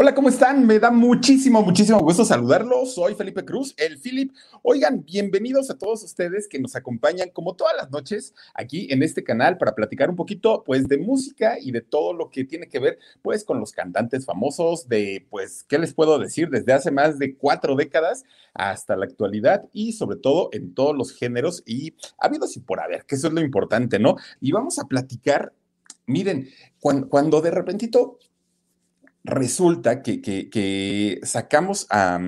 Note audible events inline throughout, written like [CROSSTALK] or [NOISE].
Hola, ¿cómo están? Me da muchísimo, muchísimo gusto saludarlos. Soy Felipe Cruz, el Philip. Oigan, bienvenidos a todos ustedes que nos acompañan como todas las noches aquí en este canal para platicar un poquito pues de música y de todo lo que tiene que ver pues con los cantantes famosos de pues, ¿qué les puedo decir? Desde hace más de cuatro décadas hasta la actualidad y sobre todo en todos los géneros y habidos y por haber, que eso es lo importante, ¿no? Y vamos a platicar, miren, cuando, cuando de repentito resulta que, sacamos a,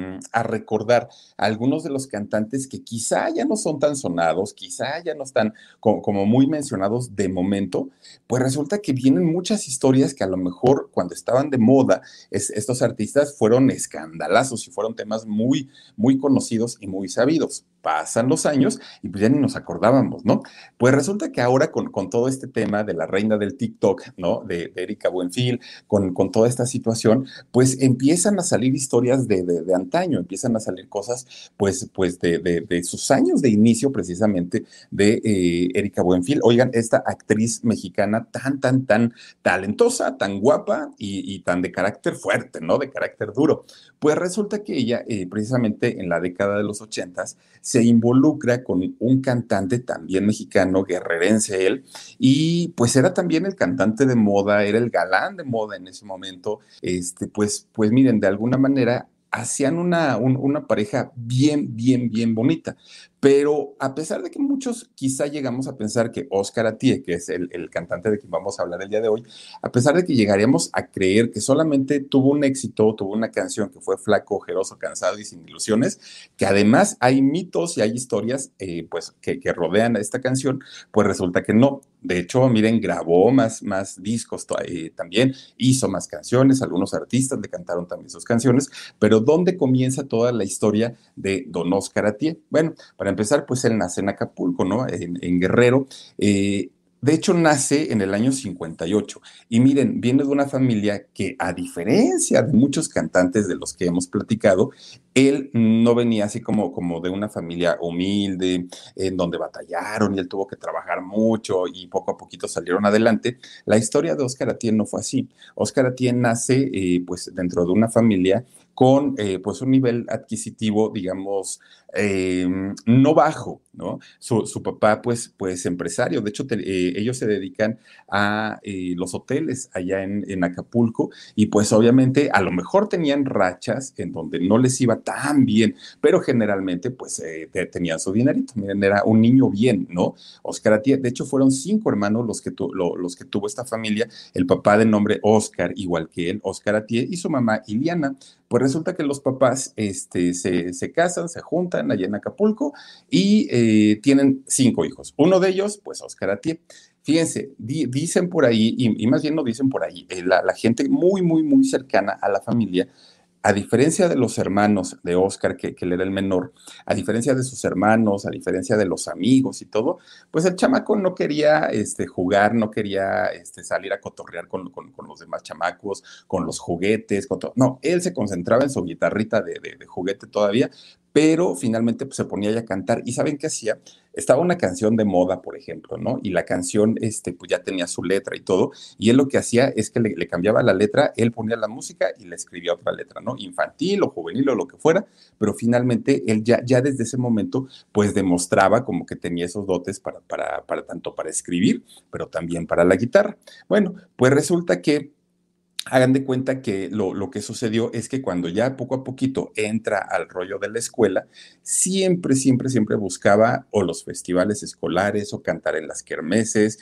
recordar a algunos de los cantantes que quizá ya no son tan sonados, quizá ya no están como, muy mencionados de momento, pues resulta que vienen muchas historias que a lo mejor cuando estaban de moda, estos artistas fueron escandalazos y fueron temas muy, muy conocidos y muy sabidos pasan los años y pues ya ni nos acordábamos, ¿no? Pues resulta que ahora con, con todo este tema de la reina del TikTok, ¿no? De, Erika Buenfil, con, con, toda esta situación, pues empiezan a salir historias de, de, antaño, empiezan a salir cosas, pues, pues de, sus años de inicio precisamente de eh, Erika Buenfil. Oigan, esta actriz mexicana tan, tan, tan talentosa, tan guapa y, tan de carácter fuerte, ¿no? De carácter duro. Pues resulta que ella, eh, precisamente en la década de los ochentas, se involucra con un cantante también mexicano, guerrerense él, y pues era también el cantante de moda, era el galán de moda en ese momento. Este, pues, pues miren, de alguna manera hacían una, una pareja bien, bien, bien bonita. Pero a pesar de que muchos quizá llegamos a pensar que Oscar Atie, que es el, cantante de quien vamos a hablar el día de hoy, a pesar de que llegaríamos a creer que solamente tuvo un éxito, tuvo una canción que fue flaco, ojeroso, cansado y sin ilusiones, que además hay mitos y hay historias eh, pues, que, rodean a esta canción, pues resulta que no. De hecho, miren, grabó más, más discos eh, también, hizo más canciones, algunos artistas le cantaron también sus canciones, pero ¿dónde comienza toda la historia de Don Oscar Atie? Bueno, para empezar, pues él nace en Acapulco, ¿no? En, Guerrero. Eh, de hecho, nace en el año 58. Y miren, viene de una familia que, a diferencia de muchos cantantes de los que hemos platicado, él no venía así como, como de una familia humilde, en donde batallaron y él tuvo que trabajar mucho y poco a poquito salieron adelante. La historia de Oscar Atién no fue así. Oscar Atién nace eh, pues dentro de una familia con eh, pues un nivel adquisitivo, digamos, eh, no bajo, ¿no? Su, papá, pues, pues empresario, de hecho, eh, ellos se dedican a los hoteles allá en, en, Acapulco y pues obviamente a lo mejor tenían rachas en donde no les iba tan bien, pero generalmente pues tenían su dinerito, miren, era un niño bien, ¿no? Oscar de hecho fueron cinco hermanos los que, los que tuvo esta familia, el papá de nombre Oscar, igual que él, Oscar Atié, y su mamá Iliana, pues resulta que los papás este, se, casan, se juntan allá en Acapulco y eh, tienen cinco hijos. Uno de ellos, pues Oscar Atié. Fíjense, dicen por ahí, y, más bien no dicen por ahí, eh, la, gente muy, muy, muy cercana a la familia a diferencia de los hermanos de Oscar, que, que, era el menor, a diferencia de sus hermanos, a diferencia de los amigos y todo, pues el chamaco no quería este, jugar, no quería este, salir a cotorrear con, los demás chamacos, con los juguetes, no, él se concentraba en su guitarrita de, de juguete todavía, pero finalmente pues, se ponía ya a cantar. ¿Y saben qué hacía? Estaba una canción de moda, por ejemplo, ¿no? Y la canción, este, pues ya tenía su letra y todo, y él lo que hacía es que le, cambiaba la letra, él ponía la música y le escribía otra letra, ¿no? Infantil o juvenil o lo que fuera, pero finalmente él ya, ya desde ese momento, pues demostraba como que tenía esos dotes para, para, para tanto para escribir, pero también para la guitarra. Bueno, pues resulta que hagan de cuenta que lo, lo, que sucedió es que cuando ya poco a poquito entra al rollo de la escuela, siempre, siempre, siempre buscaba o los festivales escolares o cantar en las kermeses,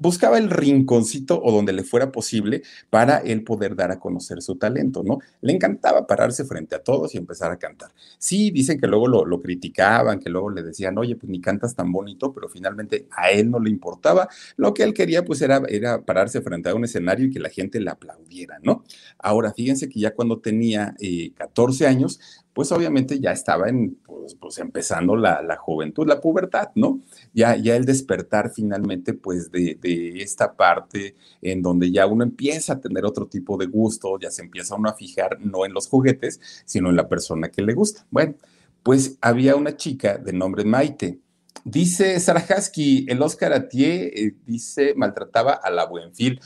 buscaba el rinconcito o donde le fuera posible para él poder dar a conocer su talento, ¿no? Le encantaba pararse frente a todos y empezar a cantar. Sí, dicen que luego lo, lo criticaban, que luego le decían, oye, pues ni cantas tan bonito, pero finalmente a él no le importaba. Lo que él quería, pues era, era pararse frente a un escenario y que la gente le aplaudiera, ¿no? Ahora, fíjense que ya cuando tenía 14 eh, años, pues obviamente ya estaba en, pues, pues empezando la, la, juventud, la pubertad, ¿no? Ya, ya el despertar finalmente, pues de, de, esta parte en donde ya uno empieza a tener otro tipo de gusto, ya se empieza uno a fijar no en los juguetes, sino en la persona que le gusta. Bueno, pues había una chica de nombre Maite. Dice Sarah Husky, el Oscar Atié, eh, dice, maltrataba a la Buenfil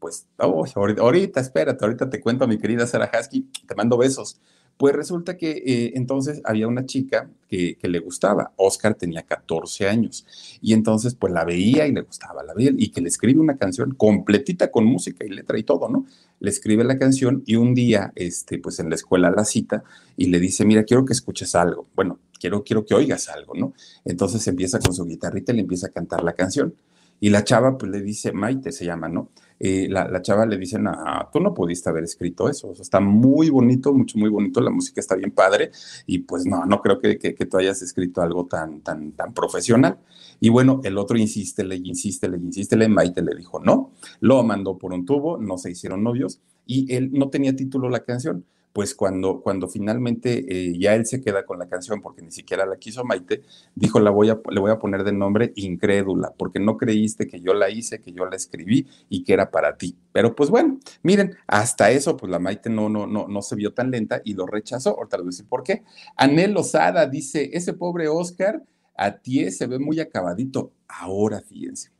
pues, oh, ahorita, espérate, ahorita te cuento, mi querida Sarah Husky, te mando besos. Pues resulta que eh, entonces había una chica que, le gustaba. Oscar tenía 14 años y entonces pues la veía y le gustaba, la veía y que le escribe una canción completita con música y letra y todo, ¿no? Le escribe la canción y un día, este, pues en la escuela la cita y le dice, mira, quiero que escuches algo. Bueno, quiero, quiero que oigas algo, ¿no? Entonces empieza con su guitarrita y le empieza a cantar la canción. Y la chava pues le dice, Maite se llama, ¿no? Eh, la, chava le dice, ah, tú no pudiste haber escrito eso, está muy bonito, mucho, muy bonito, la música está bien padre, y pues no, no creo que, que, tú hayas escrito algo tan, tan, tan profesional. Y bueno, el otro insiste, le insiste, le insiste, le Maite le dijo no, lo mandó por un tubo, no se hicieron novios, y él no tenía título la canción pues cuando, cuando finalmente eh, ya él se queda con la canción, porque ni siquiera la quiso Maite, dijo, la voy a, le voy a poner de nombre Incrédula, porque no creíste que yo la hice, que yo la escribí y que era para ti. Pero pues bueno, miren, hasta eso, pues la Maite no, no, no, no se vio tan lenta y lo rechazó. Ahorita les voy a decir por qué. Anel Osada dice, ese pobre Oscar a ti se ve muy acabadito. Ahora, fíjense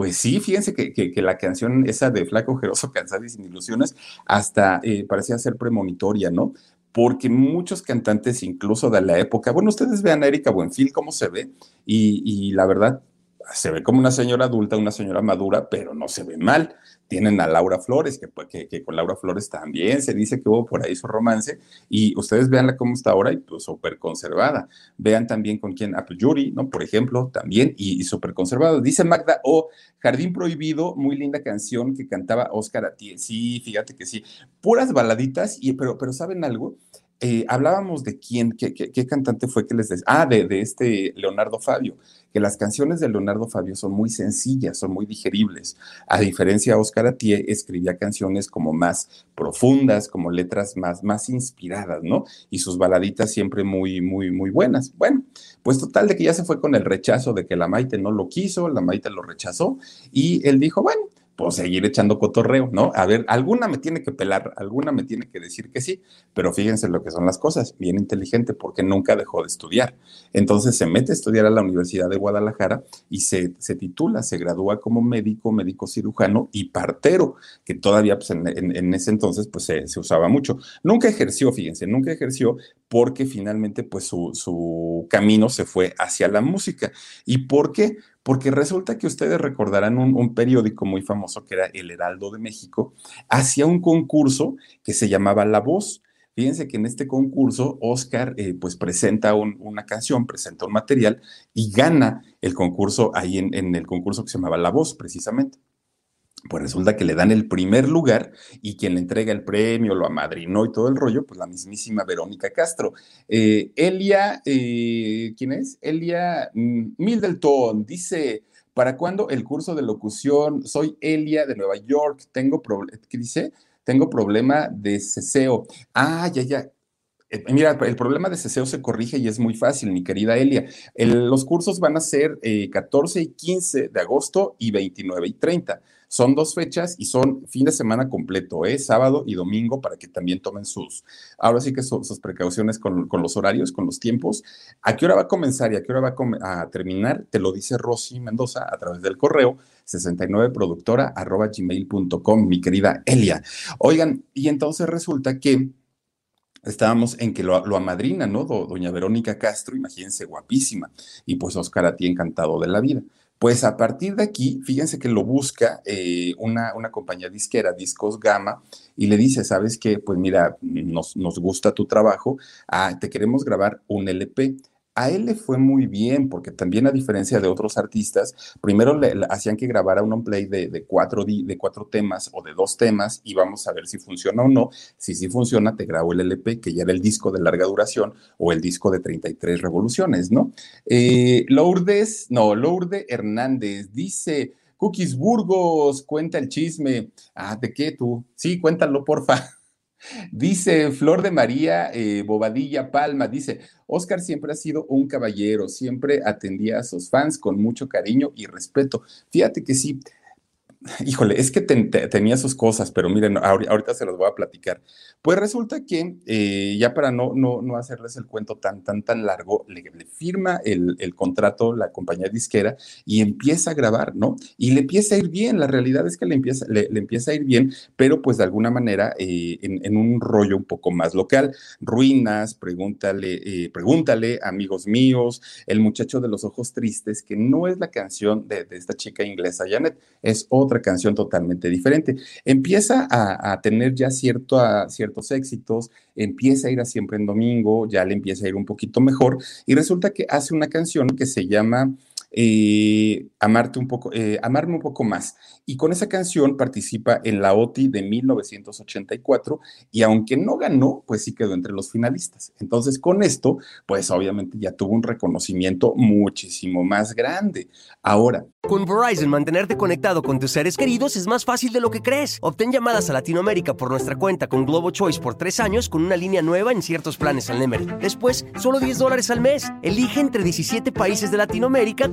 pues sí, fíjense que, la canción esa de Flaco Jeroso, [LAUGHS] Cansado y Sin Ilusiones, hasta eh, parecía ser premonitoria, ¿no? Porque muchos cantantes, incluso de la época, bueno, ustedes vean a Erika Buenfil cómo se ve, y, y la verdad, se ve como una señora adulta, una señora madura, pero no se ve mal. Tienen a Laura Flores, que, que, con Laura Flores también se dice que hubo por ahí su romance, y ustedes veanla cómo está ahora y pues súper conservada. Vean también con quién, a Yuri, ¿no? Por ejemplo, también, y, súper conservado. Dice Magda, oh, Jardín Prohibido, muy linda canción que cantaba Oscar Atiel. Sí, fíjate que sí. Puras baladitas, y, pero, pero ¿saben algo? Eh, hablábamos de quién, qué, qué, cantante fue que les decía, ah, de, de, este Leonardo Fabio, que las canciones de Leonardo Fabio son muy sencillas, son muy digeribles. A diferencia, Oscar Atié escribía canciones como más profundas, como letras más, más inspiradas, ¿no? Y sus baladitas siempre muy, muy, muy buenas. Bueno, pues total de que ya se fue con el rechazo de que la Maite no lo quiso, la Maite lo rechazó, y él dijo, bueno, pues seguir echando cotorreo, ¿no? A ver, alguna me tiene que pelar, alguna me tiene que decir que sí, pero fíjense lo que son las cosas, bien inteligente, porque nunca dejó de estudiar. Entonces se mete a estudiar a la Universidad de Guadalajara y se, se titula, se gradúa como médico, médico cirujano y partero, que todavía pues, en, ese entonces pues se, usaba mucho. Nunca ejerció, fíjense, nunca ejerció porque finalmente pues su, su camino se fue hacia la música. ¿Y por qué? Porque resulta que ustedes recordarán un, periódico muy famoso que era El Heraldo de México, hacía un concurso que se llamaba La Voz. Fíjense que en este concurso Oscar eh, pues presenta una canción, presenta un material y gana el concurso ahí en, en el concurso que se llamaba La Voz precisamente pues resulta que le dan el primer lugar y quien le entrega el premio, lo amadrinó y todo el rollo, pues la mismísima Verónica Castro. Eh, Elia, eh, ¿quién es? Elia mm, Middleton dice, ¿para cuándo el curso de locución? Soy Elia de Nueva York, tengo ¿qué dice? Tengo problema de ceseo. Ah, ya, ya. Eh, mira, el problema de ceseo se corrige y es muy fácil, mi querida Elia. los cursos van a ser 14 y 15 de agosto y 29 y 30. Son dos fechas y son fin de semana completo, ¿eh? sábado y domingo, para que también tomen sus, ahora sí que sus precauciones con, los horarios, con los tiempos. ¿A qué hora va a comenzar y a qué hora va a, terminar? Te lo dice Rosy Mendoza a través del correo 69productora gmail.com, mi querida Elia. Oigan, y entonces resulta que estábamos en que lo, lo amadrina, ¿no? doña Verónica Castro, imagínense, guapísima. Y pues Oscar a ti encantado de la vida. Pues a partir de aquí, fíjense que lo busca eh, una, una, compañía disquera, Discos Gama, y le dice, ¿sabes qué? Pues mira, nos, nos gusta tu trabajo, ah, te queremos grabar un LP a él le fue muy bien, porque también a diferencia de otros artistas, primero le, hacían que grabara un on-play de, cuatro, de cuatro temas o de dos temas y vamos a ver si funciona o no. Si sí funciona, te grabo el LP, que ya era el disco de larga duración o el disco de 33 revoluciones, ¿no? Eh, Lourdes, no, Lourdes Hernández dice, Cookies Burgos, cuenta el chisme. Ah, ¿de qué tú? Sí, cuéntalo, porfa. Dice Flor de María eh, Bobadilla Palma, dice, Oscar siempre ha sido un caballero, siempre atendía a sus fans con mucho cariño y respeto. Fíjate que sí, híjole, es que tenía sus cosas, pero miren, ahorita se los voy a platicar. Pues resulta que, eh, ya para no, no, no, hacerles el cuento tan, tan, tan largo, le, firma el, el, contrato la compañía disquera y empieza a grabar, ¿no? Y le empieza a ir bien, la realidad es que le empieza, le, empieza a ir bien, pero pues de alguna manera eh, en, un rollo un poco más local. Ruinas, pregúntale, eh, pregúntale, amigos míos, el muchacho de los ojos tristes, que no es la canción de, de esta chica inglesa, Janet, es otra otra canción totalmente diferente. Empieza a, tener ya cierto, ciertos éxitos, empieza a ir a siempre en domingo, ya le empieza a ir un poquito mejor y resulta que hace una canción que se llama eh, amarte un poco, eh, amarme un poco más. Y con esa canción participa en la OTI de 1984 y aunque no ganó, pues sí quedó entre los finalistas. Entonces con esto, pues obviamente ya tuvo un reconocimiento muchísimo más grande. Ahora. Con Verizon, mantenerte conectado con tus seres queridos es más fácil de lo que crees. Obtén llamadas a Latinoamérica por nuestra cuenta con Globo Choice por tres años con una línea nueva en ciertos planes al Nemery. Después, solo 10 dólares al mes. Elige entre 17 países de Latinoamérica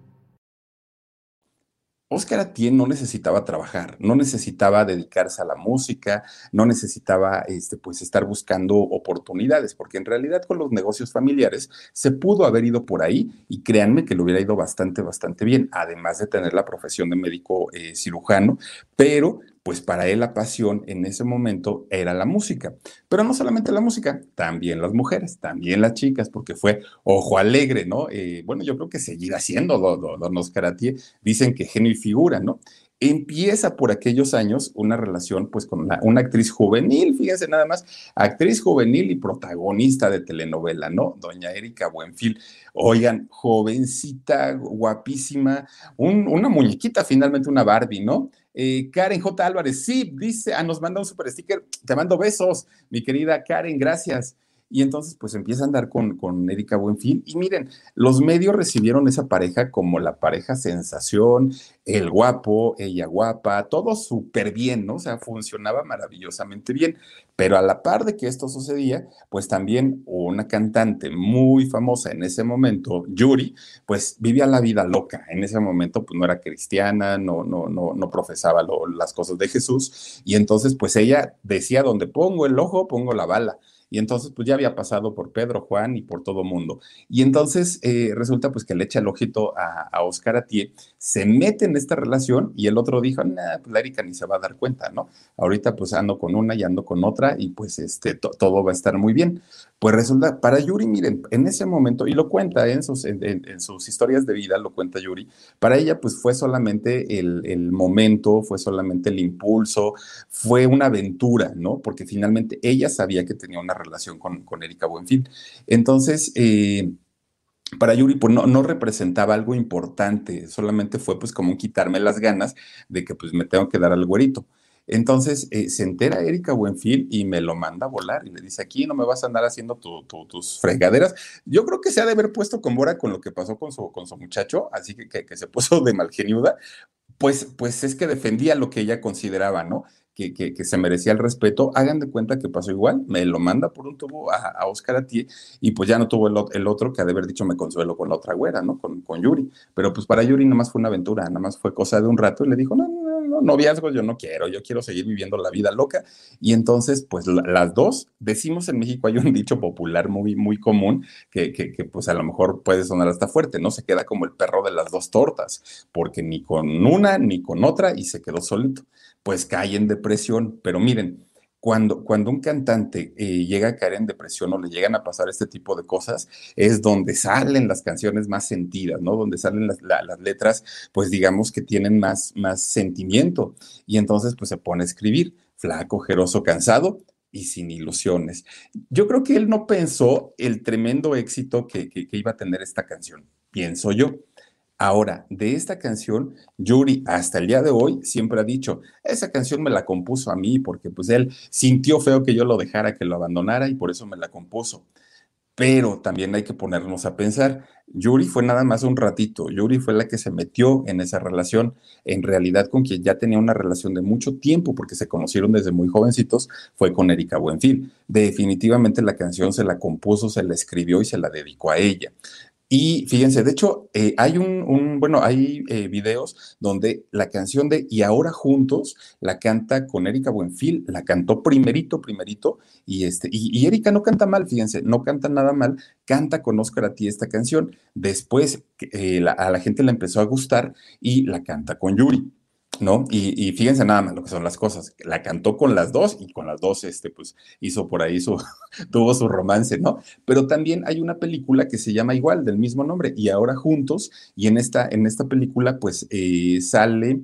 Oscar Atién no necesitaba trabajar, no necesitaba dedicarse a la música, no necesitaba este, pues, estar buscando oportunidades, porque en realidad con los negocios familiares se pudo haber ido por ahí y créanme que le hubiera ido bastante, bastante bien, además de tener la profesión de médico eh, cirujano, pero pues para él la pasión en ese momento era la música. Pero no solamente la música, también las mujeres, también las chicas, porque fue ojo alegre, ¿no? Eh, bueno, yo creo que seguirá siendo don, Oscar Atié, dicen que genio y figura, ¿no? Empieza por aquellos años una relación pues con una actriz juvenil, fíjense nada más, actriz juvenil y protagonista de telenovela, ¿no? Doña Erika Buenfil. Oigan, jovencita, guapísima, una muñequita, finalmente una Barbie, ¿no? Eh, Karen J. Álvarez, sí, dice, ah, nos manda un super sticker, te mando besos, mi querida Karen, gracias. Y entonces, pues empieza a andar con, con Erika Buenfil. Y miren, los medios recibieron esa pareja como la pareja sensación, el guapo, ella guapa, todo súper bien, ¿no? O sea, funcionaba maravillosamente bien. Pero a la par de que esto sucedía, pues también una cantante muy famosa en ese momento, Yuri, pues vivía la vida loca. En ese momento, pues no era cristiana, no, no, no, no profesaba las cosas de Jesús. Y entonces, pues ella decía, donde pongo el ojo, pongo la bala y entonces pues ya había pasado por Pedro, Juan y por todo mundo. Y entonces eh, resulta pues que le echa el ojito a, Oscar Atié, se mete en esta relación y el otro dijo, nah, pues la Erika ni se va a dar cuenta, ¿no? Ahorita pues ando con una y ando con otra y pues este, todo va a estar muy bien. Pues resulta, para Yuri, miren, en ese momento, y lo cuenta en sus, en, sus historias de vida, lo cuenta Yuri, para ella pues fue solamente el, el, momento, fue solamente el impulso, fue una aventura, ¿no? Porque finalmente ella sabía que tenía una relación con, con Erika Buenfil. Entonces, eh, para Yuri, pues no, no, representaba algo importante, solamente fue pues como quitarme las ganas de que pues me tengo que dar al güerito. Entonces eh, se entera Erika Buenfil y me lo manda a volar y le dice, aquí no me vas a andar haciendo tus fregaderas. Yo creo que se ha de haber puesto con Bora con lo que pasó con su, con su muchacho, así que, que, se puso de malgeniuda, pues, pues es que defendía lo que ella consideraba, ¿no? Que, que, se merecía el respeto, hagan de cuenta que pasó igual, me lo manda por un tubo a, a Oscar Atié y pues ya no tuvo el, otro que ha de haber dicho me consuelo con la otra güera, ¿no? Con, con Yuri, pero pues para Yuri nada más fue una aventura, nada más fue cosa de un rato y le dijo, no, no, no, no, noviazgo yo no quiero, yo quiero seguir viviendo la vida loca. Y entonces, pues las dos, decimos en México, hay un [LAUGHS] dicho popular muy, muy común que, que, que, pues a lo mejor puede sonar hasta fuerte, ¿no? Se queda como el perro de las dos tortas, porque ni con una ni con otra y se quedó solito. Pues cae en depresión, pero miren, cuando, cuando un cantante eh, llega a caer en depresión o le llegan a pasar este tipo de cosas, es donde salen las canciones más sentidas, ¿no? Donde salen las, letras, pues digamos que tienen más, más sentimiento. Y entonces, pues se pone a escribir, flaco, jeroso, cansado y sin ilusiones. Yo creo que él no pensó el tremendo éxito que, que iba a tener esta canción, pienso yo. Ahora, de esta canción, Yuri hasta el día de hoy siempre ha dicho, esa canción me la compuso a mí porque pues él sintió feo que yo lo dejara, que lo abandonara y por eso me la compuso. Pero también hay que ponernos a pensar, Yuri fue nada más un ratito, Yuri fue la que se metió en esa relación, en realidad con quien ya tenía una relación de mucho tiempo, porque se conocieron desde muy jovencitos, fue con Erika Buenfil. Definitivamente la canción se la compuso, se la escribió y se la dedicó a ella. Y fíjense, de hecho, eh, hay un, bueno, hay eh, videos donde la canción de Y ahora juntos la canta con Erika Buenfil, la cantó primerito, primerito, y este, y, Erika no canta mal, fíjense, no canta nada mal, canta con Oscar a ti esta canción. Después eh, a la gente le empezó a gustar y la canta con Yuri. ¿No? Y, fíjense nada más lo que son las cosas. La cantó con las dos y con las dos, este, pues, hizo por ahí su, [LAUGHS] tuvo su romance, ¿no? Pero también hay una película que se llama igual, del mismo nombre, y ahora juntos, y en esta, en esta película, pues, eh, sale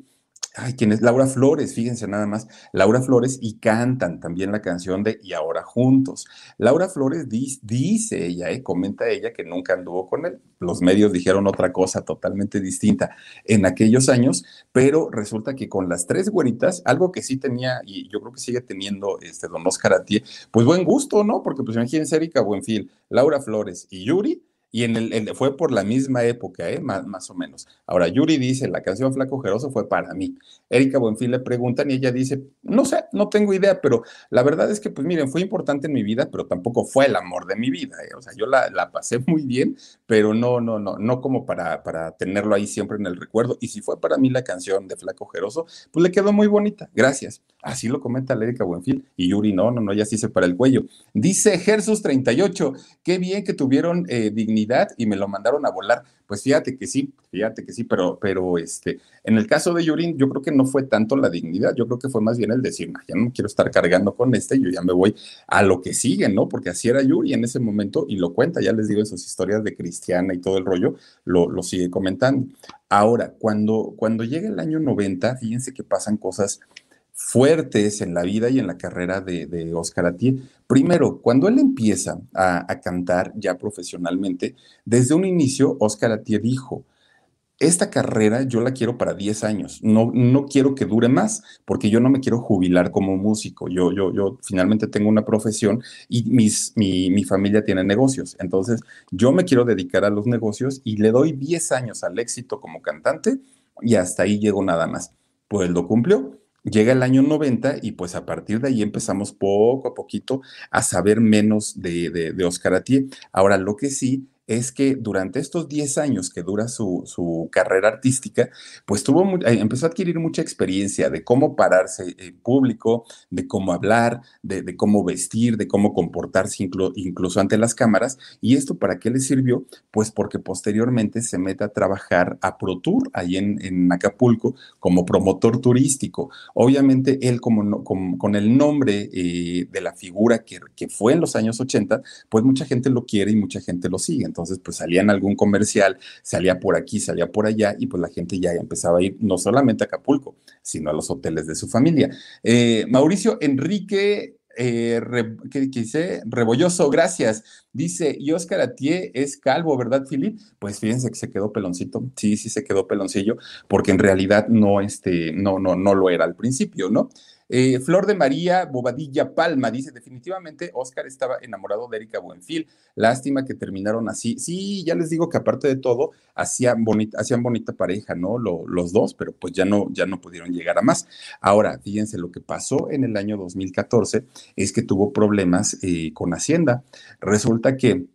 ay, ¿quién es? Laura Flores, fíjense nada más, Laura Flores y cantan también la canción de Y ahora juntos. Laura Flores dice ella, eh, comenta ella que nunca anduvo con él. Los medios dijeron otra cosa totalmente distinta en aquellos años, pero resulta que con las tres güeritas, algo que sí tenía, y yo creo que sigue teniendo este don Oscar Atie, pues buen gusto, ¿no? Porque pues imagínense Erika Buenfil, Laura Flores y Yuri, y en el, fue por la misma época, ¿eh? más, más, o menos. Ahora, Yuri dice, la canción Flaco Jeroso fue para mí. Erika Buenfil le preguntan y ella dice, no sé, no tengo idea, pero la verdad es que, pues miren, fue importante en mi vida, pero tampoco fue el amor de mi vida. ¿eh? O sea, yo la, la, pasé [LAUGHS] muy bien, pero no, no, no, no como para, para tenerlo ahí siempre en el recuerdo. Y si fue para mí la canción de Flaco Jeroso, pues le quedó muy bonita. Gracias. Así lo comenta Erika Buenfil. Y Yuri, no, no, no, ya sí se para el cuello. Dice Gersus 38, qué bien que tuvieron eh, dignidad y me lo mandaron a volar. Pues fíjate que sí, fíjate que sí, pero, pero este, en el caso de Yurin, yo creo que no fue tanto la dignidad, yo creo que fue más bien el decir, ya no quiero estar cargando con este, yo ya me voy a lo que sigue, ¿no? Porque así era Yuri en ese momento y lo cuenta, ya les digo, en sus historias de cristiana y todo el rollo, lo, lo sigue comentando. Ahora, cuando, cuando llega el año 90, fíjense que pasan cosas fuertes en la vida y en la carrera de, Oscar Atié. Primero, cuando él empieza a, cantar ya profesionalmente, desde un inicio, Oscar Atié dijo, esta carrera yo la quiero para 10 años, no, no quiero que dure más, porque yo no me quiero jubilar como músico, yo, yo, yo finalmente tengo una profesión y mis, mi, mi familia tiene negocios, entonces yo me quiero dedicar a los negocios y le doy 10 años al éxito como cantante y hasta ahí llego nada más. Pues lo cumplió Llega el año 90 y pues a partir de ahí empezamos poco a poquito a saber menos de, de, de Oscar Atié. Ahora, lo que sí es que durante estos 10 años que dura su, carrera artística, pues tuvo, eh, empezó a adquirir mucha experiencia de cómo pararse en público, de cómo hablar, de, cómo vestir, de cómo comportarse incluso ante las cámaras. ¿Y esto para qué le sirvió? Pues porque posteriormente se mete a trabajar a Pro Tour, ahí en, Acapulco, como promotor turístico. Obviamente él como, con el nombre eh, de la figura que, que fue en los años 80, pues mucha gente lo quiere y mucha gente lo sigue. Entonces, pues salía en algún comercial, salía por aquí, salía por allá, y pues la gente ya empezaba a ir no solamente a Acapulco, sino a los hoteles de su familia. Eh, Mauricio Enrique eh, ¿qué, dice? Rebolloso, gracias. Dice, y Oscar Atié es calvo, ¿verdad, Filip? Pues fíjense que se quedó peloncito. Sí, sí se quedó peloncillo, porque en realidad no, este, no, no, no lo era al principio, ¿no? Eh, Flor de María Bobadilla Palma dice, definitivamente Oscar estaba enamorado de Erika Buenfil. Lástima que terminaron así. Sí, ya les digo que aparte de todo, hacían bonita, hacían bonita pareja, ¿no? los dos, pero pues ya no, ya no pudieron llegar a más. Ahora, fíjense, lo que pasó en el año 2014 es que tuvo problemas eh, con Hacienda. Resulta que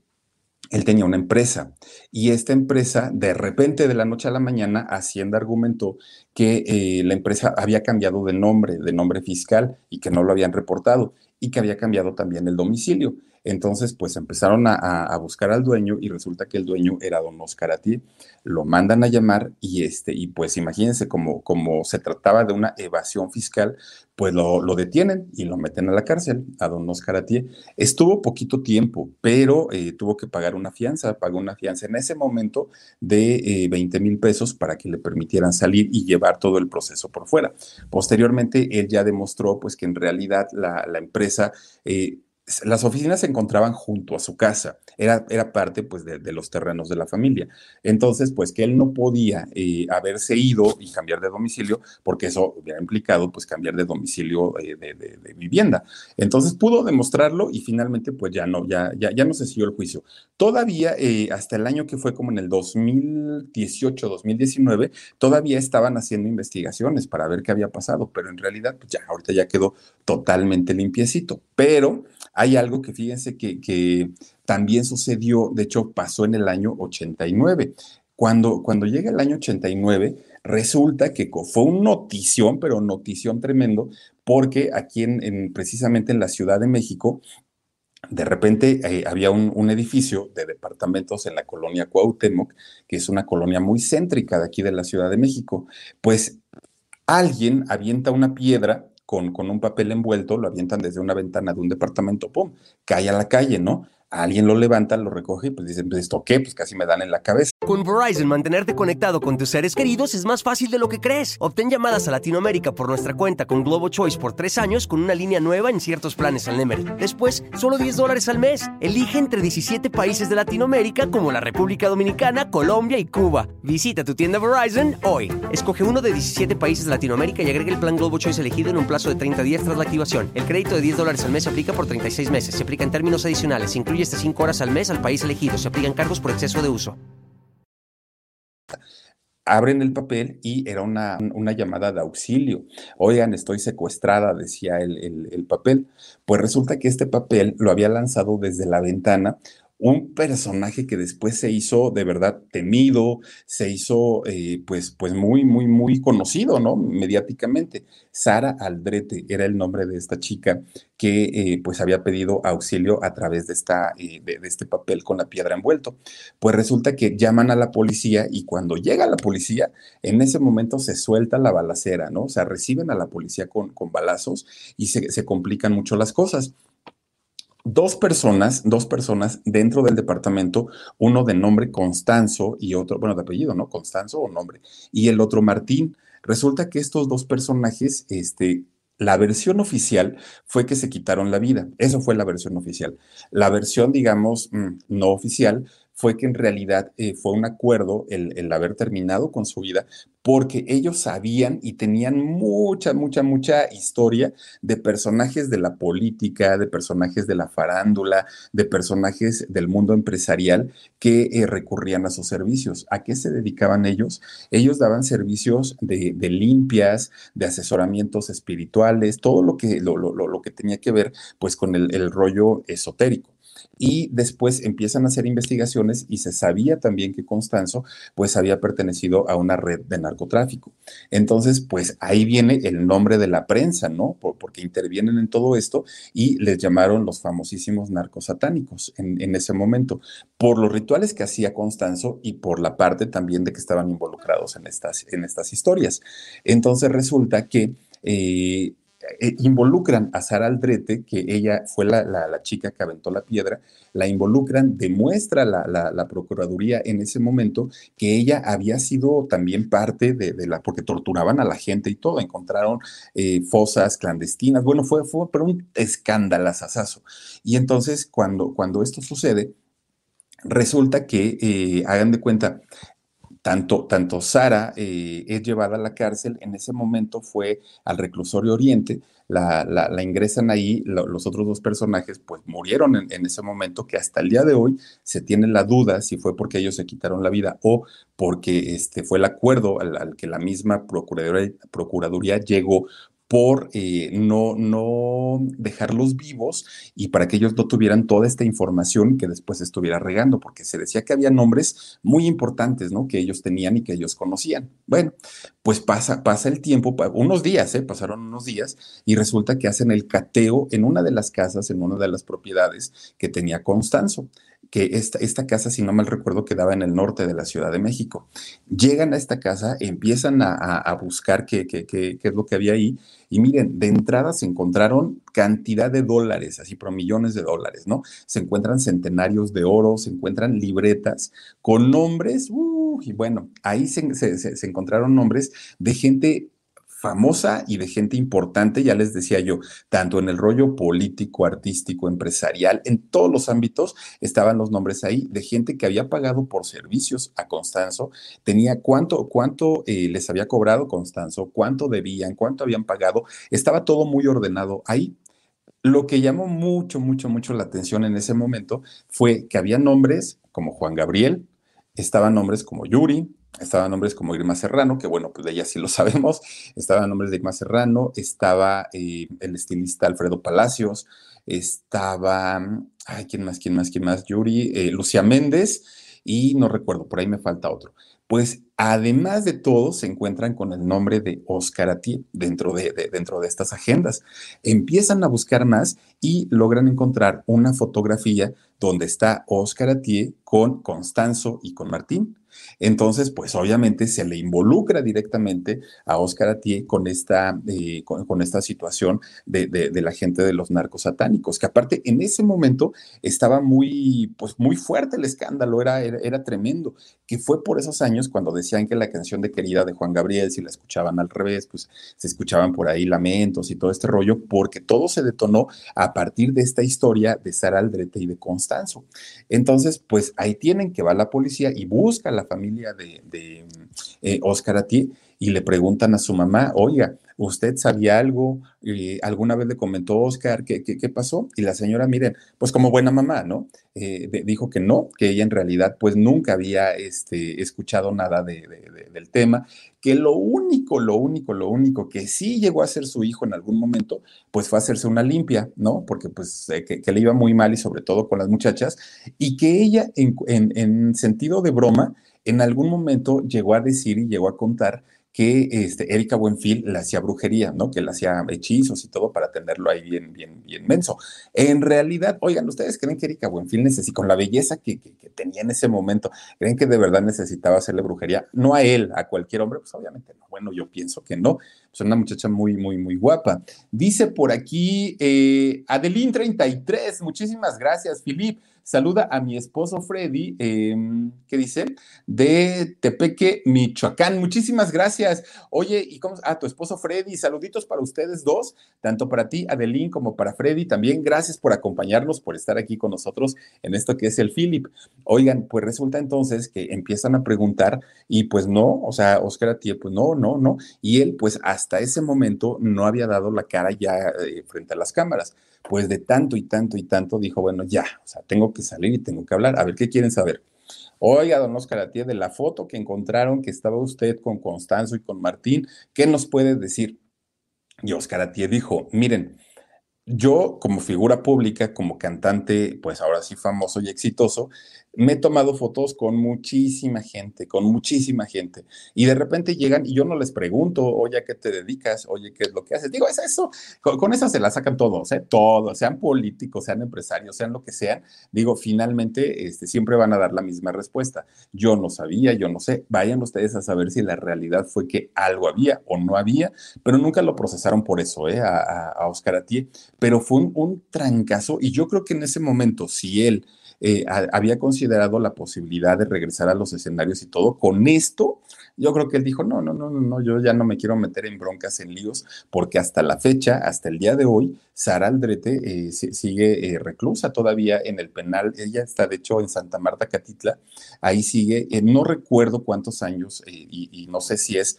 él tenía una empresa y esta empresa, de repente, de la noche a la mañana, Hacienda argumentó que eh, la empresa había cambiado de nombre, de nombre fiscal y que no lo habían reportado y que había cambiado también el domicilio. Entonces, pues empezaron a, buscar al dueño y resulta que el dueño era don Oscar Atié. Lo mandan a llamar y este, y pues imagínense, como, como se trataba de una evasión fiscal, pues lo, detienen y lo meten a la cárcel, a don Oscar Atié. Estuvo poquito tiempo, pero eh, tuvo que pagar una fianza, pagó una fianza en ese momento de 20 eh, mil pesos para que le permitieran salir y llevar todo el proceso por fuera. Posteriormente, él ya demostró pues que en realidad la, empresa... Eh, las oficinas se encontraban junto a su casa, era, era parte pues de, los terrenos de la familia. Entonces, pues que él no podía eh, haberse ido y cambiar de domicilio, porque eso hubiera implicado pues cambiar de domicilio eh, de, vivienda. Entonces pudo demostrarlo y finalmente pues ya no, ya, ya, ya no se siguió el juicio. Todavía eh, hasta el año que fue como en el 2018, 2019, todavía estaban haciendo investigaciones para ver qué había pasado, pero en realidad pues ya ahorita ya quedó totalmente limpiecito. Pero hay algo que fíjense que, también sucedió, de hecho pasó en el año 89. Cuando, cuando llega el año 89, resulta que fue un notición, pero notición tremendo, porque aquí en, precisamente en la Ciudad de México, de repente eh, había un, un, edificio de departamentos en la colonia Cuauhtémoc, que es una colonia muy céntrica de aquí de la Ciudad de México. Pues alguien avienta una piedra con, un papel envuelto, lo avientan desde una ventana de un departamento, ¡pum! Cae a la calle, ¿no? Alguien lo levanta, lo recoge y pues dicen, pues esto qué, pues casi me dan en la cabeza. Con Verizon, mantenerte conectado con tus seres queridos es más fácil de lo que crees. Obtén llamadas a Latinoamérica por nuestra cuenta con Globo Choice por tres años con una línea nueva en ciertos planes al Nemery. Después, solo 10 dólares al mes. Elige entre 17 países de Latinoamérica como la República Dominicana, Colombia y Cuba. Visita tu tienda Verizon hoy. Escoge uno de 17 países de Latinoamérica y agrega el plan Globo Choice elegido en un plazo de 30 días tras la activación. El crédito de 10 dólares al mes aplica por 36 meses. Se aplica en términos adicionales. incluye hasta 5 horas al mes al país elegido. Se aplican cargos por exceso de uso. Abren el papel y era una, llamada de auxilio. Oigan, estoy secuestrada, decía el, el papel. Pues resulta que este papel lo había lanzado desde la ventana un personaje que después se hizo de verdad temido, se hizo eh, pues, pues muy, muy, muy conocido, ¿no? Mediáticamente. Sara Aldrete era el nombre de esta chica que eh, pues había pedido auxilio a través de, esta, eh, de, este papel con la piedra envuelto. Pues resulta que llaman a la policía y cuando llega la policía, en ese momento se suelta la balacera, ¿no? O sea, reciben a la policía con, con balazos y se, se complican mucho las cosas dos personas, dos personas dentro del departamento, uno de nombre Constanzo y otro, bueno, de apellido, ¿no? Constanzo o nombre, y el otro Martín. Resulta que estos dos personajes, este, la versión oficial fue que se quitaron la vida. Eso fue la versión oficial. La versión, digamos, mm, no oficial fue que en realidad eh, fue un acuerdo el, haber terminado con su vida porque ellos sabían y tenían mucha, mucha, mucha historia de personajes de la política, de personajes de la farándula, de personajes del mundo empresarial que eh, recurrían a sus servicios. ¿A qué se dedicaban ellos? Ellos daban servicios de, limpias, de asesoramientos espirituales, todo lo que, lo, lo, que tenía que ver pues con el rollo esotérico y después empiezan a hacer investigaciones y se sabía también que Constanzo pues había pertenecido a una red de narcotráfico. Entonces, pues ahí viene el nombre de la prensa, ¿no? porque intervienen en todo esto y les llamaron los famosísimos narcosatánicos en, en ese momento, por los rituales que hacía Constanzo y por la parte también de que estaban involucrados en estas, en estas historias. Entonces resulta que... Eh, eh, involucran a Sara Aldrete, que ella fue la, chica que aventó la piedra, la involucran, demuestra la, Procuraduría en ese momento que ella había sido también parte de, la, porque torturaban a la gente y todo, encontraron eh, fosas clandestinas, bueno, fue, fue pero un escandalazazo. Y entonces cuando, cuando esto sucede, resulta que, eh, hagan de cuenta, tanto, tanto Sara eh, es llevada a la cárcel, en ese momento fue al reclusorio Oriente, la, ingresan ahí, los otros dos personajes pues murieron en, ese momento, que hasta el día de hoy se tiene la duda si fue porque ellos se quitaron la vida o porque este, fue el acuerdo al, que la misma Procuraduría llegó por eh, no, no dejarlos vivos y para que ellos no tuvieran toda esta información que después estuviera regando, porque se decía que había nombres muy importantes, ¿no? Que ellos tenían y que ellos conocían. Bueno, pues pasa, pasa el tiempo, unos días, ¿eh? Pasaron unos días y resulta que hacen el cateo en una de las casas, en una de las propiedades que tenía Constanzo que esta, esta, casa, si no mal recuerdo, quedaba en el norte de la Ciudad de México. Llegan a esta casa, empiezan a, buscar qué, qué, qué, es lo que había ahí, y miren, de entrada se encontraron cantidad de dólares, así por millones de dólares, ¿no? Se encuentran centenarios de oro, se encuentran libretas con nombres, uh, y bueno, ahí se, se encontraron nombres de gente famosa y de gente importante, ya les decía yo, tanto en el rollo político, artístico, empresarial, en todos los ámbitos estaban los nombres ahí de gente que había pagado por servicios a Constanzo, tenía cuánto, cuánto eh, les había cobrado Constanzo, cuánto debían, cuánto habían pagado, estaba todo muy ordenado ahí. Lo que llamó mucho, mucho, mucho la atención en ese momento fue que había nombres como Juan Gabriel, estaban nombres como Yuri, estaban nombres como Irma Serrano, que bueno, pues de ella sí lo [LAUGHS] sabemos, estaban nombres de Irma Serrano, estaba eh, el estilista Alfredo Palacios, estaba, ay, ¿quién más, quién más, quién más? Yuri, eh, Lucía Méndez, y no recuerdo, por ahí me falta otro. Pues además de todo, se encuentran con el nombre de Oscar Ati dentro de, dentro de estas agendas. Empiezan a buscar más y logran encontrar una fotografía donde está Oscar Ati con Constanzo y con Martín. Entonces, pues obviamente se le involucra directamente a Oscar Atié con esta, eh, con, esta situación de, la gente de los narcos satánicos, que aparte en ese momento estaba muy, pues muy fuerte el escándalo, era, era, tremendo, que fue por esos años cuando decían que la canción de Querida de Juan Gabriel, si la escuchaban al revés, pues se escuchaban por ahí lamentos y todo este rollo, porque todo se detonó a partir de esta historia de Sara Aldrete y de Constanzo. Entonces, pues ahí tienen que va la policía y busca la familia de, eh, Oscar Ati y le preguntan a su mamá, oiga, ¿usted sabía algo? y ¿Alguna vez le comentó Oscar qué, pasó? Y la señora, miren, pues como buena mamá, ¿no? Eh, dijo que no, que ella en realidad pues nunca había este, escuchado nada de, del tema, que lo único, lo único, lo único que sí llegó a hacer su hijo en algún momento, pues fue hacerse una limpia, ¿no? Porque pues eh, que, le iba muy mal y sobre todo con las muchachas, y que ella en sentido de broma, en algún momento llegó a decir y llegó a contar que este, Erika Buenfil le hacía brujería, ¿no? Que le hacía hechizos y todo para tenerlo ahí bien, bien, bien menso. En realidad, oigan, ¿ustedes creen que Erika Buenfil necesita, con la belleza que, tenía en ese momento, creen que de verdad necesitaba hacerle brujería? No a él, a cualquier hombre, pues obviamente no. Bueno, yo pienso que no. Es una muchacha muy, muy, muy guapa. Dice por aquí eh, Adelín 33, muchísimas gracias, Filip. Saluda a mi esposo Freddy, em, ¿qué dice? De Tepeque, Michoacán. Muchísimas gracias. Oye, ¿y cómo? Ah, tu esposo Freddy, saluditos para ustedes dos, tanto para ti, Adelín, como para Freddy. También gracias por acompañarnos, por estar aquí con nosotros en esto que es el Philip. Oigan, pues resulta entonces que empiezan a preguntar y pues no, o sea, Oscar Atie, pues no, no, no. Y él, pues hasta ese momento no había dado la cara ya eh, frente a las cámaras pues de tanto y tanto y tanto dijo, bueno, ya, o sea, tengo que salir y tengo que hablar. A ver, ¿qué quieren saber? Oiga, don Oscar Atié, de la foto que encontraron que estaba usted con Constanzo y con Martín, ¿qué nos puede decir? Y Oscar Atié dijo, miren, yo como figura pública, como cantante, pues ahora sí famoso y exitoso, me he tomado fotos con muchísima gente, con muchísima gente. Y de repente llegan y yo no les pregunto, oye, ¿a qué te dedicas? Oye, ¿qué es lo que haces? Digo, es eso. Con, eso se la sacan todos, ¿eh? Todos, sean políticos, sean empresarios, sean lo que sean. Digo, finalmente, este, siempre van a dar la misma respuesta. Yo no sabía, yo no sé. Vayan ustedes a saber si la realidad fue que algo había o no había, pero nunca lo procesaron por eso, ¿eh? A, a, Oscar Atié. Pero fue un, un trancazo y yo creo que en ese momento, si él eh, había considerado la posibilidad de regresar a los escenarios y todo. Con esto, yo creo que él dijo, no, no, no, no, yo ya no me quiero meter en broncas, en líos, porque hasta la fecha, hasta el día de hoy, Sara Aldrete eh, sigue eh, reclusa todavía en el penal. Ella está, de hecho, en Santa Marta, Catitla. Ahí sigue, no recuerdo cuántos años y, y, no sé si es,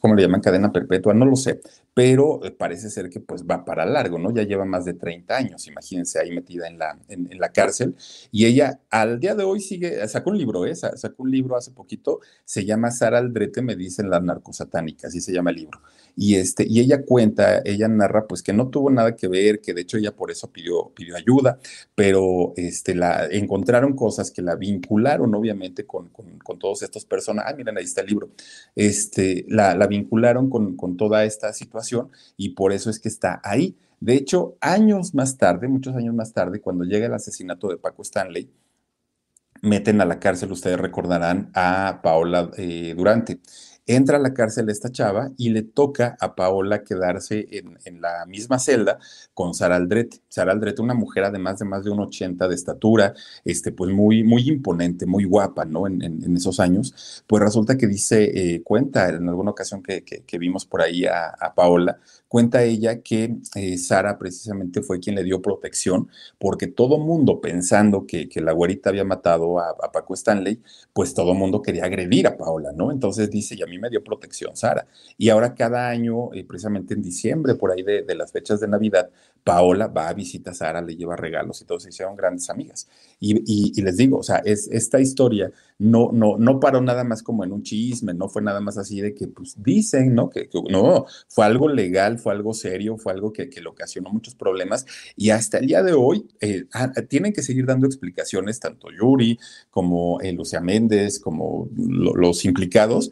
¿cómo le llaman? Cadena perpetua, no lo sé pero eh, parece ser que pues va para largo, ¿no? Ya lleva más de 30 años, imagínense, ahí metida en la, en, la cárcel. Y ella al día de hoy sigue, sacó un libro, ¿eh? Sacó un libro hace poquito, se llama Sara Aldrete, me dicen las narcosatánicas, así se llama el libro. Y, este, y ella cuenta, ella narra pues que no tuvo nada que ver, que de hecho ella por eso pidió, pidió ayuda, pero este, la, encontraron cosas que la vincularon obviamente con, con, con todos estos personajes. Ah, miren, ahí está el libro. Este, la, la vincularon con, con toda esta situación y por eso es que está ahí. De hecho, años más tarde, muchos años más tarde, cuando llega el asesinato de Paco Stanley, meten a la cárcel, ustedes recordarán, a Paola eh, Durante entra a la cárcel esta chava y le toca a Paola quedarse en, la misma celda con Sara Aldrete. Sara Aldrete, una mujer además de más de un 80 de estatura, este, pues muy, muy imponente, muy guapa, ¿no? En, esos años. Pues resulta que dice, eh, cuenta en alguna ocasión que, vimos por ahí a, Paola, cuenta ella que eh, Sara precisamente fue quien le dio protección, porque todo mundo pensando que, la güerita había matado a, a Paco Stanley, pues todo mundo quería agredir a Paola, ¿no? Entonces dice, y a mí me dio protección, Sara. Y ahora cada año, eh, precisamente en diciembre, por ahí de, las fechas de Navidad, Paola va a visitar a Sara, le lleva regalos y todos se hicieron grandes amigas. Y, les digo, o sea, es, esta historia no, no, no paró nada más como en un chisme, no fue nada más así de que, pues, dicen, ¿no? Que, no, fue algo legal, fue algo serio, fue algo que, le ocasionó muchos problemas y hasta el día de hoy eh, ah, tienen que seguir dando explicaciones, tanto Yuri como eh, Lucia Méndez, como los implicados,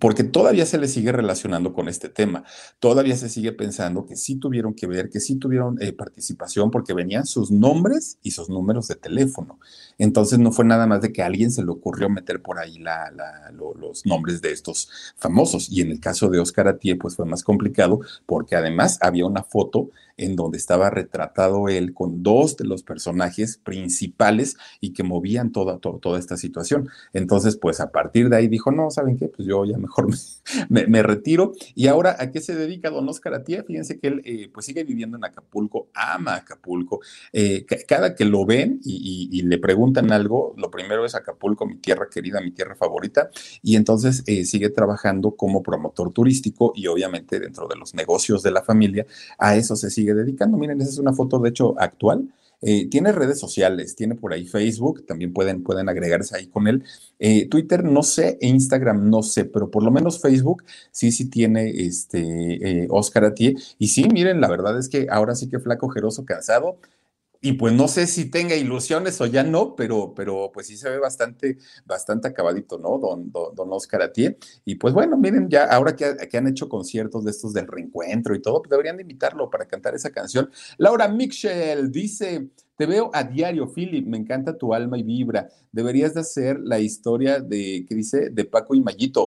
porque todavía se le sigue relacionando con este tema, todavía se sigue pensando que sí tuvieron que ver, que sí tuvieron eh, participación, porque venían sus nombres y sus números de teléfono. Entonces no fue nada más de que a alguien se le ocurrió meter por ahí los nombres de estos famosos. Y en el caso de Oscar Atie, pues fue más complicado, porque además había una foto en donde estaba retratado él con dos de los personajes principales y que movían toda, toda esta situación. Entonces, pues a partir de ahí dijo, no, ¿saben qué? Pues yo ya mejor [LAUGHS] me, retiro. Y ahora, ¿a qué se dedica don Oscar Atía? Fíjense que él eh, pues sigue viviendo en Acapulco, ama Acapulco. Eh, cada que lo ven y, le preguntan algo, lo primero es Acapulco, mi tierra querida, mi tierra favorita. Y entonces eh, sigue trabajando como promotor turístico y obviamente dentro de los negocios de la familia, a eso se sigue dedicando. Miren, esa es una foto de hecho actual. Eh, tiene redes sociales, tiene por ahí Facebook, también pueden, pueden agregarse ahí con él. Eh, Twitter no sé, e Instagram no sé, pero por lo menos Facebook sí, sí tiene este eh, Oscar Atie. Y sí, miren, la verdad es que ahora sí que flaco, jeroso, cansado, y pues no sé si tenga ilusiones o ya no, pero, pero pues sí se ve bastante, bastante acabadito, ¿no? Don, don, Oscar Atié. Y pues bueno, miren, ya ahora que, que, han hecho conciertos de estos del reencuentro y todo, pues deberían de invitarlo para cantar esa canción. Laura Mitchell dice, te veo a diario, Philip, me encanta tu alma y vibra. Deberías de hacer la historia de, ¿qué dice? De Paco y Mayito.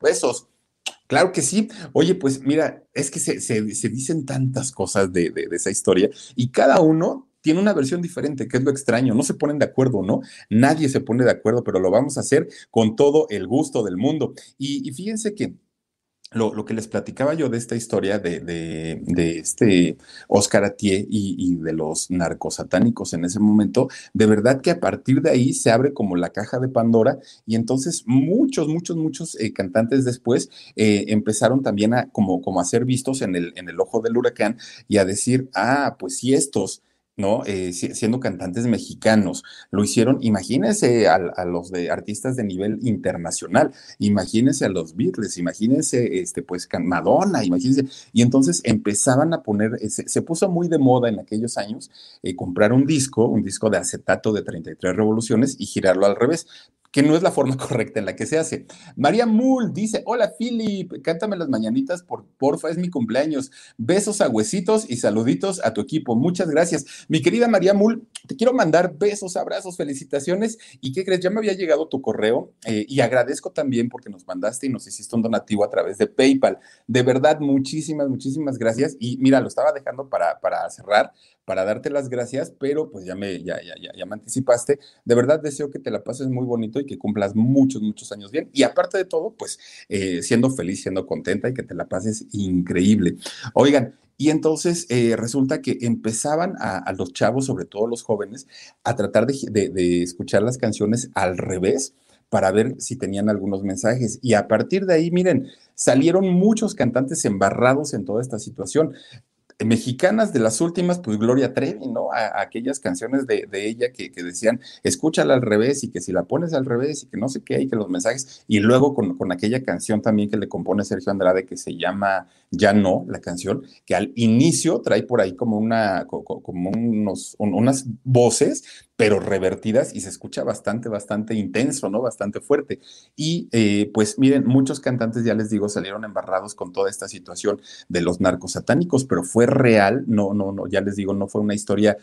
Besos. Claro que sí. Oye, pues mira, es que se, dicen tantas cosas de, esa historia y cada uno tiene una versión diferente, que es lo extraño. No se ponen de acuerdo, ¿no? Nadie se pone de acuerdo, pero lo vamos a hacer con todo el gusto del mundo. y fíjense que lo, que les platicaba yo de esta historia de, este Oscar Atié y, de los narcosatánicos en ese momento, de verdad que a partir de ahí se abre como la caja de Pandora y entonces muchos, muchos, muchos eh, cantantes después eh, empezaron también a como, como a ser vistos en el, en el ojo del huracán y a decir, ah, pues si estos ¿no? Eh, siendo cantantes mexicanos. Lo hicieron, imagínense a, los de artistas de nivel internacional, imagínense a los Beatles, imagínense, este, pues, Madonna, imagínense. Y entonces empezaban a poner, se, puso muy de moda en aquellos años eh, comprar un disco, un disco de acetato de 33 revoluciones y girarlo al revés que no es la forma [LAUGHS] correcta en la que se hace. María Mull dice, hola Philip, cántame las mañanitas, por, porfa, es mi cumpleaños. Besos a huesitos y saluditos a tu equipo. Muchas gracias. Mi querida María Mull, te quiero mandar besos, abrazos, felicitaciones. ¿Y qué crees? Ya me había llegado tu correo eh, y agradezco también porque nos mandaste y nos hiciste un donativo a través de PayPal. De verdad, muchísimas, muchísimas gracias. Y mira, lo estaba dejando para, para cerrar, para darte las gracias, pero pues ya me, ya, ya, ya, me anticipaste. De verdad deseo que te la pases muy bonito y que cumplas muchos, muchos años bien. Y aparte de todo, pues eh, siendo feliz, siendo contenta y que te la pases increíble. Oigan, y entonces eh, resulta que empezaban a, los chavos, sobre todo los jóvenes, a tratar de, de escuchar las canciones al revés para ver si tenían algunos mensajes. Y a partir de ahí, miren, salieron muchos cantantes embarrados en toda esta situación mexicanas de las últimas, pues Gloria Trevi, ¿no? A, aquellas canciones de, ella que, decían, escúchala al revés y que si la pones al revés y que no sé qué, y que los mensajes, y luego con, con, aquella canción también que le compone Sergio Andrade que se llama Ya no, la canción, que al inicio trae por ahí como, una, como unos, unas voces pero revertidas y se escucha bastante, bastante intenso, ¿no? Bastante fuerte. Y eh, pues miren, muchos cantantes, ya les digo, salieron embarrados con toda esta situación de los narcos satánicos, pero fue real, no, no, no, ya les digo, no fue una historia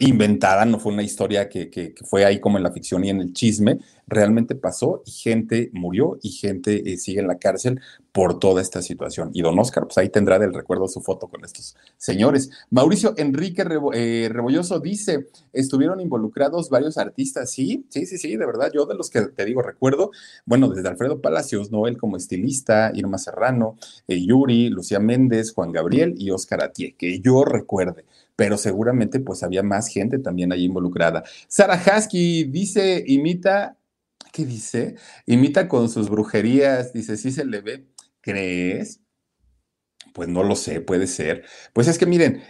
inventada, no fue una historia que, fue ahí como en la ficción y en el chisme, realmente pasó y gente murió y gente eh, sigue en la cárcel por toda esta situación. Y don Oscar, pues ahí tendrá del recuerdo su foto con estos señores. Mauricio Enrique eh, Rebolloso dice, estuvieron involucrados varios artistas, sí, sí, sí, sí, de verdad, yo de los que te digo, recuerdo, bueno, desde Alfredo Palacios, Noel como estilista, Irma Serrano, eh, Yuri, Lucía Méndez, Juan Gabriel y Oscar Atié, que yo recuerde pero seguramente pues había más gente también ahí involucrada. Sara Hasky dice, imita, ¿qué dice? Imita con sus brujerías, dice, sí se le ve, ¿crees? Pues no lo sé, puede ser. Pues es que miren,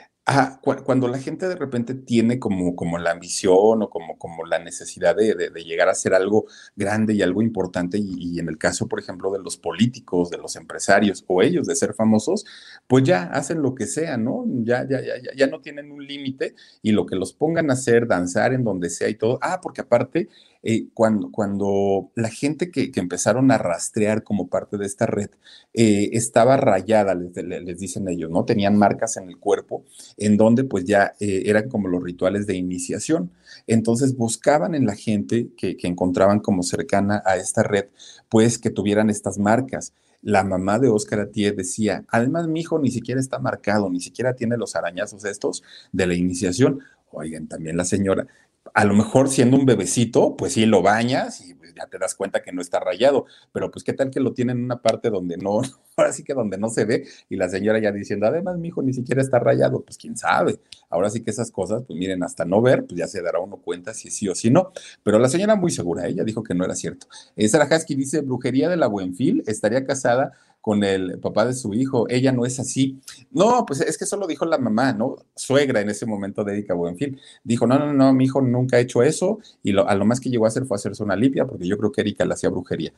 cuando la gente de repente tiene como, como la ambición o como, como la necesidad de, llegar a ser algo grande y algo importante, y, en el caso, por ejemplo, de los políticos, de los empresarios o ellos de ser famosos, pues ya hacen lo que sea, ¿no? Ya, ya, ya, ya no tienen un límite y lo que los pongan a hacer, danzar en donde sea y todo. Ah, porque aparte eh, cuando, cuando la gente que, empezaron a rastrear como parte de esta red eh, estaba rayada, les, dicen ellos, ¿no? Tenían marcas en el cuerpo en donde pues ya eh, eran como los rituales de iniciación. Entonces buscaban en la gente que, encontraban como cercana a esta red, pues que tuvieran estas marcas la mamá de Oscar Atié decía, además mi hijo ni siquiera está marcado, ni siquiera tiene los arañazos estos de la iniciación. Oigan, también la señora, a lo mejor siendo un bebecito, pues sí lo bañas y pues, ya te das cuenta que no está rayado, pero pues qué tal que lo tiene en una parte donde no, [LAUGHS] ahora sí que donde no se ve y la señora ya diciendo, además mi hijo ni siquiera está rayado, pues quién sabe. Ahora sí que esas cosas, pues miren, hasta no ver, pues ya se dará uno cuenta si sí o si no. Pero la señora muy segura, ella dijo que no era cierto. Eh, Sara Hasky dice, brujería de la Buenfil, estaría casada con el papá de su hijo, ella no es así. No, pues es que eso lo dijo la mamá, ¿no? Suegra en ese momento de Erika Buenfil. Dijo, no, no, no, mi hijo nunca ha hecho eso y lo, a lo más que llegó a hacer fue hacerse una limpia porque yo creo que Erika le hacía brujería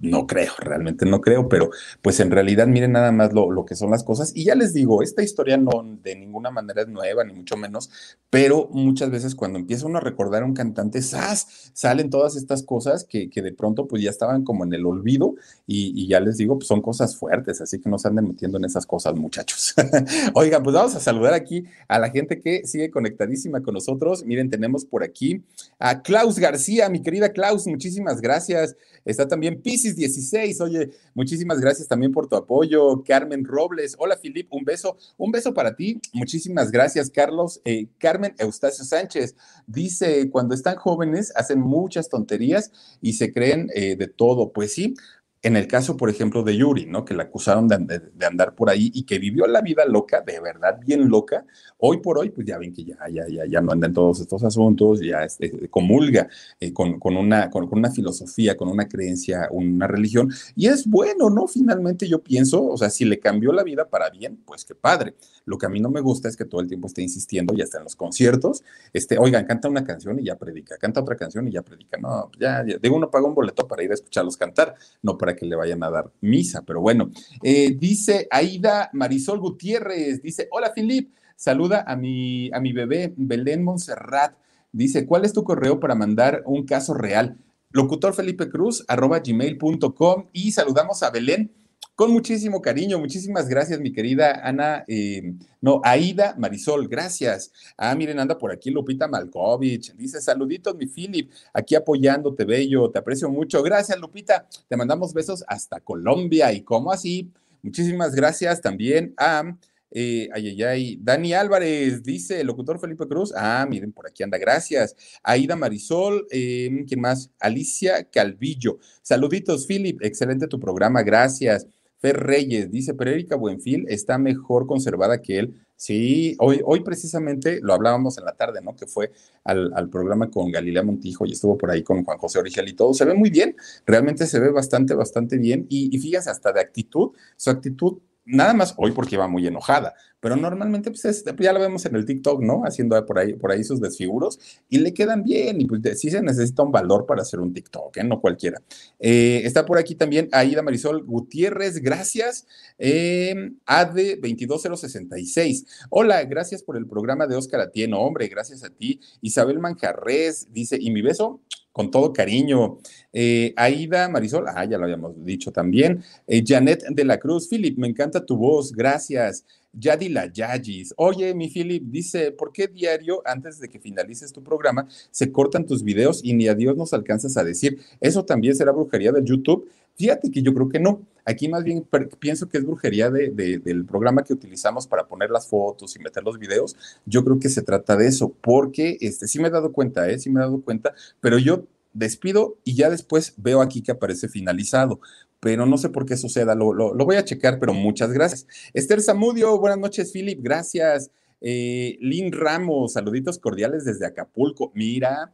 no creo, realmente no creo, pero pues en realidad miren nada más lo, lo, que son las cosas. Y ya les digo, esta historia no de ninguna manera es nueva, ni mucho menos, pero muchas veces cuando empieza uno a recordar a un cantante, ¡zas! salen todas estas cosas que, que, de pronto pues ya estaban como en el olvido y, ya les digo, pues son cosas fuertes, así que no se anden metiendo en esas cosas, muchachos. [LAUGHS] Oigan, pues vamos a saludar aquí a la gente que sigue conectadísima con nosotros. Miren, tenemos por aquí a Klaus García, mi querida Klaus, muchísimas gracias. Está también Pisces 16. Oye, muchísimas gracias también por tu apoyo. Carmen Robles. Hola, Filip. Un beso. Un beso para ti. Muchísimas gracias, Carlos. Eh, Carmen Eustacio Sánchez dice: cuando están jóvenes hacen muchas tonterías y se creen eh, de todo. Pues sí, en el caso, por ejemplo, de Yuri, ¿no? Que la acusaron de, andar por ahí y que vivió la vida loca, de verdad bien loca. Hoy por hoy, pues ya ven que ya, ya, ya, ya no anda en todos estos asuntos, ya este, comulga eh, con, con, una, con, una filosofía, con una creencia, una religión. Y es bueno, ¿no? Finalmente yo pienso, o sea, si le cambió la vida para bien, pues qué padre. Lo que a mí no me gusta es que todo el tiempo esté insistiendo, ya está en los conciertos, este, oigan, canta una canción y ya predica, canta otra canción y ya predica. No, ya, ya digo, uno paga un boleto para ir a escucharlos cantar, no para que le vayan a dar misa, pero bueno. Eh, dice Aida Marisol Gutiérrez, dice, hola Filip, saluda a mi, a mi bebé Belén Montserrat. Dice, ¿cuál es tu correo para mandar un caso real? locutor Felipe Cruz, arroba gmail.com y saludamos a Belén con muchísimo cariño. Muchísimas gracias, mi querida Ana, eh, no, Aida Marisol, gracias. Ah, miren, anda por aquí Lupita Malkovich. Dice, saluditos, mi Philip, aquí apoyándote, bello, te aprecio mucho. Gracias, Lupita. Te mandamos besos hasta Colombia. ¿Y cómo así? Muchísimas gracias también a eh, ay, ay, ay. Dani Álvarez dice, locutor Felipe Cruz. Ah, miren, por aquí anda, gracias. Aida Marisol, eh, ¿quién más? Alicia Calvillo. Saluditos, Philip, excelente tu programa, gracias. Fer Reyes dice, pero Erika Buenfil está mejor conservada que él. Sí, hoy, hoy precisamente lo hablábamos en la tarde, ¿no? Que fue al, programa con Galilea Montijo y estuvo por ahí con Juan José Original y todo. Se ve muy bien, realmente se ve bastante, bastante bien. Y, y fíjense, hasta de actitud, su actitud nada más hoy porque iba muy enojada, pero normalmente pues, ya la vemos en el TikTok, ¿no? Haciendo por ahí, por ahí sus desfiguros y le quedan bien y pues sí se necesita un valor para hacer un TikTok, ¿eh? No cualquiera. Eh, está por aquí también Aida Marisol Gutiérrez, gracias. Eh, ADE 22066. Hola, gracias por el programa de Oscar Atieno, hombre, gracias a ti. Isabel Manjarres dice, ¿y mi beso? Con todo cariño. Eh, Aida Marisol, ah, ya lo habíamos dicho también. Eh, Janet de la Cruz, Philip, me encanta tu voz, gracias. Yadila Yagis, oye, mi Philip, dice, ¿por qué diario, antes de que finalices tu programa, se cortan tus videos y ni a Dios nos alcanzas a decir? ¿Eso también será brujería del YouTube? Fíjate que yo creo que no. Aquí más bien pienso que es brujería del programa que utilizamos para poner las fotos y meter los videos. Yo creo que se trata de eso, porque este, sí me he dado cuenta, ¿eh? sí me he dado cuenta, pero yo despido y ya después veo aquí que aparece finalizado, pero no sé por qué suceda, lo, lo, voy a checar, pero muchas gracias. Esther Zamudio, buenas noches, Philip, gracias. Eh, Lynn Ramos, saluditos cordiales desde Acapulco. Mira,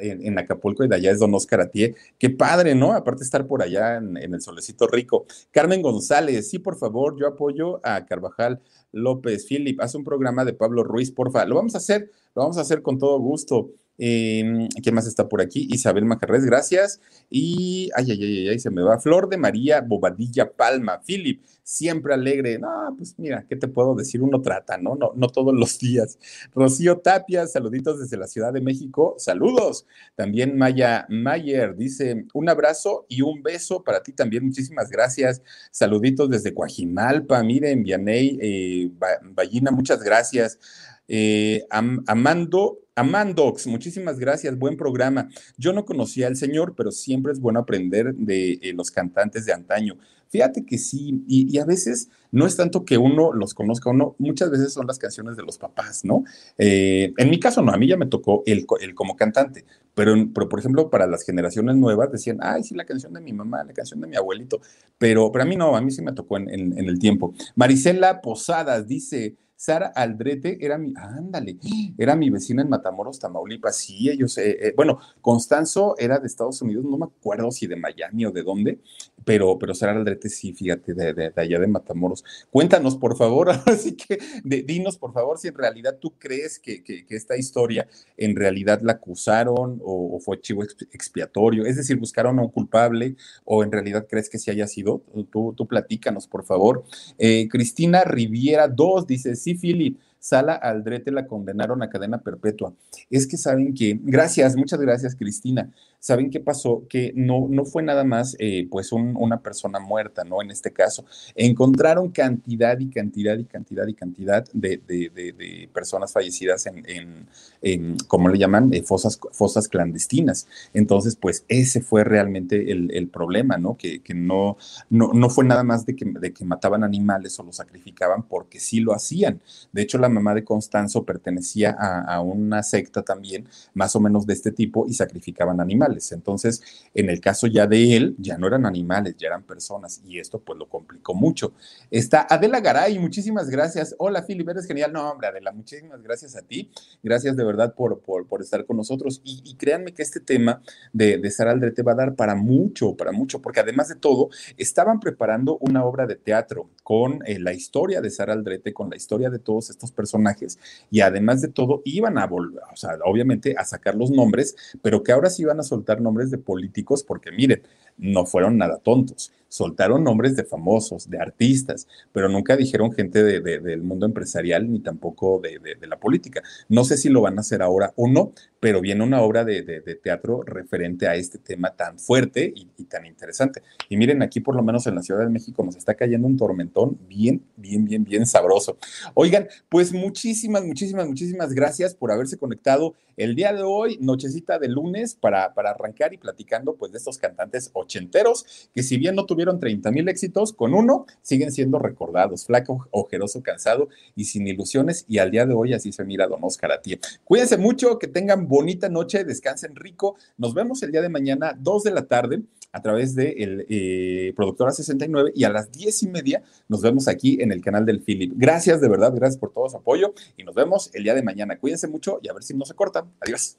en, Acapulco y de allá es Don Oscar Atié. Qué padre, ¿no? Aparte estar por allá en, en, el solecito rico. Carmen González, sí, por favor, yo apoyo a Carvajal López. Philip, haz un programa de Pablo Ruiz, porfa. Lo vamos a hacer, lo vamos a hacer con todo gusto. Eh, ¿Quién más está por aquí? Isabel Macarrés, gracias. Y, ay, ay, ay, ay, se me va. Flor de María Bobadilla Palma. Philip, siempre alegre. No, pues mira, ¿qué te puedo decir? Uno trata, ¿no? No, no todos los días. Rocío Tapia, saluditos desde la Ciudad de México. Saludos. También Maya Mayer dice, un abrazo y un beso para ti también. Muchísimas gracias. Saluditos desde Coajimalpa. Miren, Vianey, eh, Ballina, muchas gracias. Eh, Amando Amandox, muchísimas gracias, buen programa. Yo no conocía al señor, pero siempre es bueno aprender de eh, los cantantes de antaño. Fíjate que sí, y, a veces no es tanto que uno los conozca o no, muchas veces son las canciones de los papás, ¿no? Eh, en mi caso no, a mí ya me tocó el, como cantante, pero, por ejemplo para las generaciones nuevas decían, ay, sí, la canción de mi mamá, la canción de mi abuelito, pero, para mí no, a mí sí me tocó en, en el tiempo. Marisela Posadas dice, Sara Aldrete era mi, ándale, era mi vecina en Matamoros, Tamaulipas. Sí, ellos, eh, eh, bueno, Constanzo era de Estados Unidos, no me acuerdo si de Miami o de dónde, pero, pero Sara Aldrete sí, fíjate, de, allá de Matamoros. Cuéntanos, por favor, [LAUGHS] así que dinos, por favor, si en realidad tú crees que, esta historia en realidad la acusaron o, fue chivo expiatorio, es decir, buscaron a un culpable o en realidad crees que sí haya sido. Tú, tú platícanos, por favor. Eh, Cristina Riviera 2 dice, sí, Philip, Sala Aldrete la condenaron a cadena perpetua. Es que saben que, gracias, muchas gracias, Cristina. ¿Saben qué pasó? Que no, no fue nada más eh, pues una persona muerta, ¿no? En este caso, encontraron cantidad y cantidad y cantidad y cantidad de, personas fallecidas en, en, ¿cómo le llaman? Eh, fosas, fosas clandestinas. Entonces, pues ese fue realmente el, problema, ¿no? Que, no, no, fue nada más de que, de que mataban animales o los sacrificaban porque sí lo hacían. De hecho, la mamá de Constanzo pertenecía a una secta también, más o menos de este tipo, y sacrificaban animales. Entonces, en el caso ya de él, ya no eran animales, ya eran personas y esto pues lo complicó mucho. Está Adela Garay, muchísimas gracias. Hola, Philip, eres genial. No, hombre, Adela, muchísimas gracias a ti. Gracias de verdad por, por, estar con nosotros. Y, créanme que este tema de, Sara Aldrete va a dar para mucho, para mucho, porque además de todo, estaban preparando una obra de teatro con eh, la historia de Sara Aldrete, con la historia de todos estos personajes y además de todo, iban a volver, o sea, obviamente a sacar los nombres, pero que ahora sí iban a soltar nombres de políticos, porque miren, no fueron nada tontos soltaron nombres de famosos, de artistas, pero nunca dijeron gente del mundo empresarial ni tampoco de, la política. No sé si lo van a hacer ahora o no, pero viene una obra de, teatro referente a este tema tan fuerte y, tan interesante. Y miren, aquí por lo menos en la Ciudad de México nos está cayendo un tormentón bien, bien, bien, bien sabroso. Oigan, pues muchísimas, muchísimas, muchísimas gracias por haberse conectado el día de hoy, nochecita de lunes, para, para arrancar y platicando pues de estos cantantes ochenteros que si bien no tuvieron 30 mil éxitos, con uno siguen siendo recordados, flaco, ojeroso, cansado y sin ilusiones y al día de hoy así se mira Don Oscar a ti. Cuídense mucho, que tengan bonita noche, descansen rico. Nos vemos el día de mañana, 2 de la tarde, a través de el eh, Productora 69 y a las diez y media nos vemos aquí en el canal del Philip. Gracias de verdad, gracias por todo su apoyo y nos vemos el día de mañana. Cuídense mucho y a ver si no se cortan. Adiós.